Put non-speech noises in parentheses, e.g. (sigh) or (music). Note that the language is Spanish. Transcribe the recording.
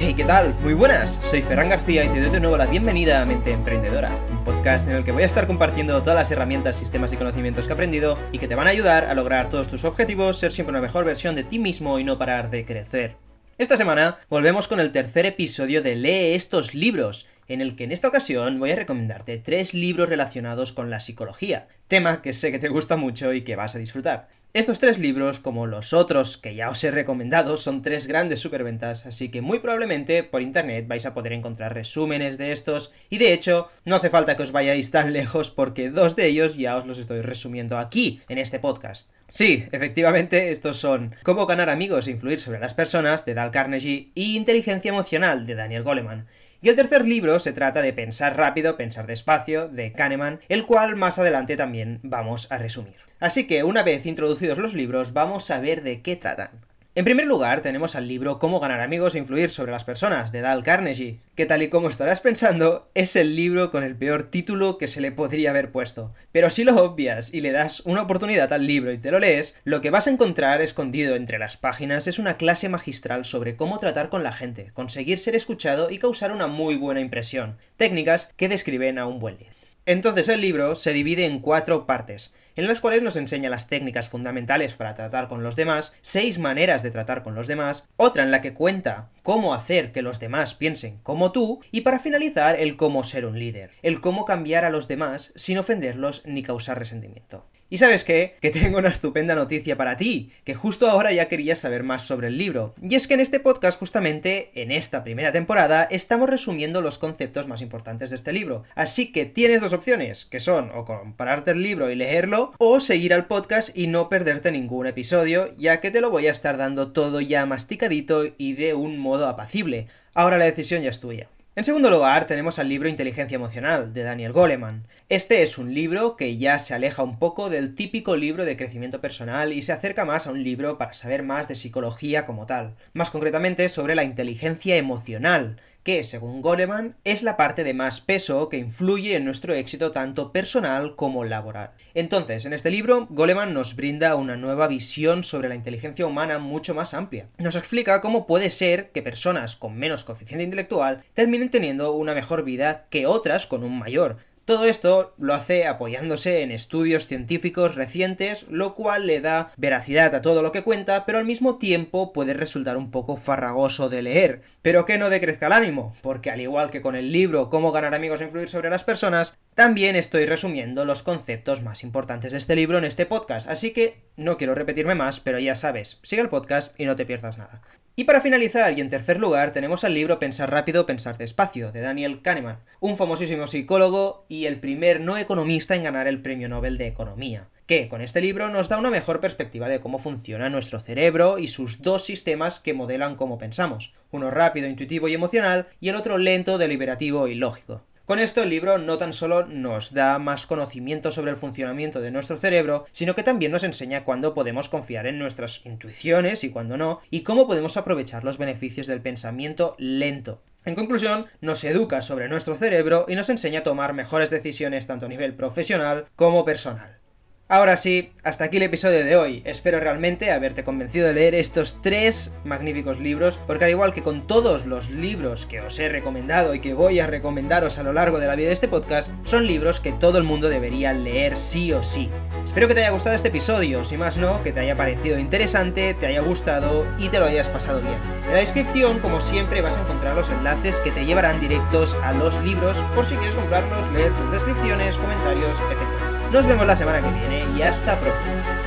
Hey, ¿qué tal? Muy buenas, soy Ferran García y te doy de nuevo la bienvenida a Mente Emprendedora, un podcast en el que voy a estar compartiendo todas las herramientas, sistemas y conocimientos que he aprendido y que te van a ayudar a lograr todos tus objetivos, ser siempre una mejor versión de ti mismo y no parar de crecer. Esta semana volvemos con el tercer episodio de Lee estos libros, en el que en esta ocasión voy a recomendarte tres libros relacionados con la psicología, tema que sé que te gusta mucho y que vas a disfrutar. Estos tres libros, como los otros que ya os he recomendado, son tres grandes superventas, así que muy probablemente por internet vais a poder encontrar resúmenes de estos, y de hecho, no hace falta que os vayáis tan (laughs) lejos porque dos de ellos ya os los estoy resumiendo aquí, en este podcast. Sí, efectivamente, estos son Cómo ganar amigos e influir sobre las personas, de Dal Carnegie, y Inteligencia emocional, de Daniel Goleman. Y el tercer libro se trata de Pensar rápido, pensar despacio, de Kahneman, el cual más adelante también vamos a resumir. Así que una vez introducidos los libros, vamos a ver de qué tratan. En primer lugar, tenemos al libro Cómo ganar amigos e influir sobre las personas, de Dal Carnegie, que tal y como estarás pensando, es el libro con el peor título que se le podría haber puesto. Pero si lo obvias y le das una oportunidad al libro y te lo lees, lo que vas a encontrar escondido entre las páginas es una clase magistral sobre cómo tratar con la gente, conseguir ser escuchado y causar una muy buena impresión, técnicas que describen a un buen líder. Entonces el libro se divide en cuatro partes, en las cuales nos enseña las técnicas fundamentales para tratar con los demás, seis maneras de tratar con los demás, otra en la que cuenta cómo hacer que los demás piensen como tú, y para finalizar el cómo ser un líder, el cómo cambiar a los demás sin ofenderlos ni causar resentimiento. Y sabes qué? Que tengo una estupenda noticia para ti, que justo ahora ya querías saber más sobre el libro. Y es que en este podcast, justamente, en esta primera temporada, estamos resumiendo los conceptos más importantes de este libro. Así que tienes dos opciones, que son o comprarte el libro y leerlo, o seguir al podcast y no perderte ningún episodio, ya que te lo voy a estar dando todo ya masticadito y de un modo apacible. Ahora la decisión ya es tuya. En segundo lugar, tenemos al libro Inteligencia Emocional, de Daniel Goleman. Este es un libro que ya se aleja un poco del típico libro de crecimiento personal y se acerca más a un libro para saber más de psicología como tal, más concretamente sobre la inteligencia emocional, que, según Goleman, es la parte de más peso que influye en nuestro éxito tanto personal como laboral. Entonces, en este libro, Goleman nos brinda una nueva visión sobre la inteligencia humana mucho más amplia. Nos explica cómo puede ser que personas con menos coeficiente intelectual terminen teniendo una mejor vida que otras con un mayor, todo esto lo hace apoyándose en estudios científicos recientes, lo cual le da veracidad a todo lo que cuenta, pero al mismo tiempo puede resultar un poco farragoso de leer. Pero que no decrezca el ánimo, porque al igual que con el libro Cómo ganar amigos e influir sobre las personas, también estoy resumiendo los conceptos más importantes de este libro en este podcast, así que no quiero repetirme más, pero ya sabes, sigue el podcast y no te pierdas nada. Y para finalizar, y en tercer lugar, tenemos el libro Pensar rápido, pensar despacio, de Daniel Kahneman, un famosísimo psicólogo y el primer no economista en ganar el Premio Nobel de Economía, que con este libro nos da una mejor perspectiva de cómo funciona nuestro cerebro y sus dos sistemas que modelan cómo pensamos, uno rápido, intuitivo y emocional, y el otro lento, deliberativo y lógico. Con esto el libro no tan solo nos da más conocimiento sobre el funcionamiento de nuestro cerebro, sino que también nos enseña cuándo podemos confiar en nuestras intuiciones y cuándo no, y cómo podemos aprovechar los beneficios del pensamiento lento. En conclusión, nos educa sobre nuestro cerebro y nos enseña a tomar mejores decisiones tanto a nivel profesional como personal. Ahora sí, hasta aquí el episodio de hoy. Espero realmente haberte convencido de leer estos tres magníficos libros, porque al igual que con todos los libros que os he recomendado y que voy a recomendaros a lo largo de la vida de este podcast, son libros que todo el mundo debería leer sí o sí. Espero que te haya gustado este episodio, si más no, que te haya parecido interesante, te haya gustado y te lo hayas pasado bien. En la descripción, como siempre, vas a encontrar los enlaces que te llevarán directos a los libros por si quieres comprarlos, leer sus descripciones, comentarios, etc. Nos vemos la semana que viene y hasta pronto.